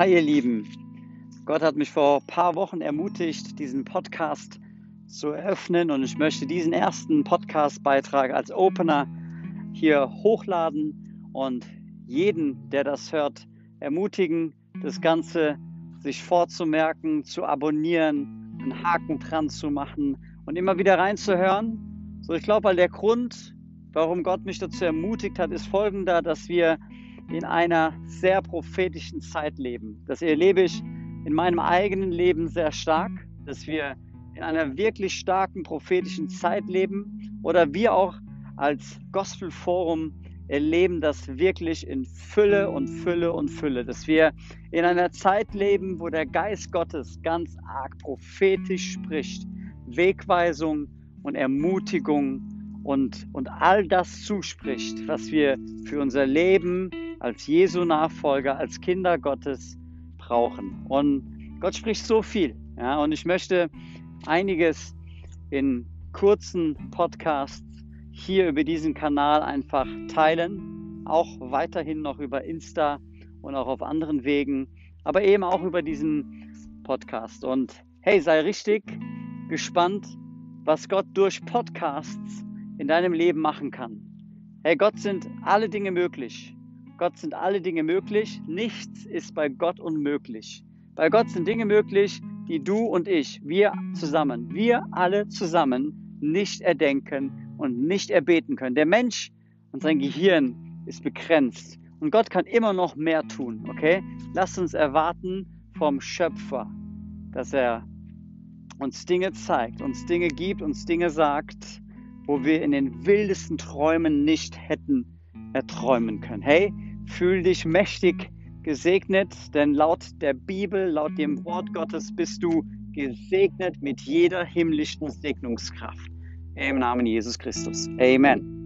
Hi ihr Lieben, Gott hat mich vor ein paar Wochen ermutigt, diesen Podcast zu eröffnen und ich möchte diesen ersten Podcast-Beitrag als Opener hier hochladen und jeden, der das hört, ermutigen, das Ganze sich vorzumerken, zu abonnieren, einen Haken dran zu machen und immer wieder reinzuhören. So, ich glaube, weil der Grund, warum Gott mich dazu ermutigt hat, ist folgender, dass wir in einer sehr prophetischen Zeit leben. Das erlebe ich in meinem eigenen Leben sehr stark, dass wir in einer wirklich starken prophetischen Zeit leben oder wir auch als Gospel Forum erleben das wirklich in Fülle und Fülle und Fülle, dass wir in einer Zeit leben, wo der Geist Gottes ganz arg prophetisch spricht, Wegweisung und Ermutigung und, und all das zuspricht, was wir für unser Leben als Jesu Nachfolger, als Kinder Gottes brauchen. Und Gott spricht so viel. Ja, und ich möchte einiges in kurzen Podcasts hier über diesen Kanal einfach teilen. Auch weiterhin noch über Insta und auch auf anderen Wegen, aber eben auch über diesen Podcast. Und hey, sei richtig gespannt, was Gott durch Podcasts in deinem Leben machen kann. Hey, Gott sind alle Dinge möglich. Gott sind alle Dinge möglich. Nichts ist bei Gott unmöglich. Bei Gott sind Dinge möglich, die du und ich, wir zusammen, wir alle zusammen nicht erdenken und nicht erbeten können. Der Mensch und sein Gehirn ist begrenzt und Gott kann immer noch mehr tun, okay? Lass uns erwarten vom Schöpfer, dass er uns Dinge zeigt, uns Dinge gibt, uns Dinge sagt, wo wir in den wildesten Träumen nicht hätten erträumen können. Hey, Fühl dich mächtig gesegnet, denn laut der Bibel, laut dem Wort Gottes bist du gesegnet mit jeder himmlischen Segnungskraft. Im Namen Jesus Christus. Amen.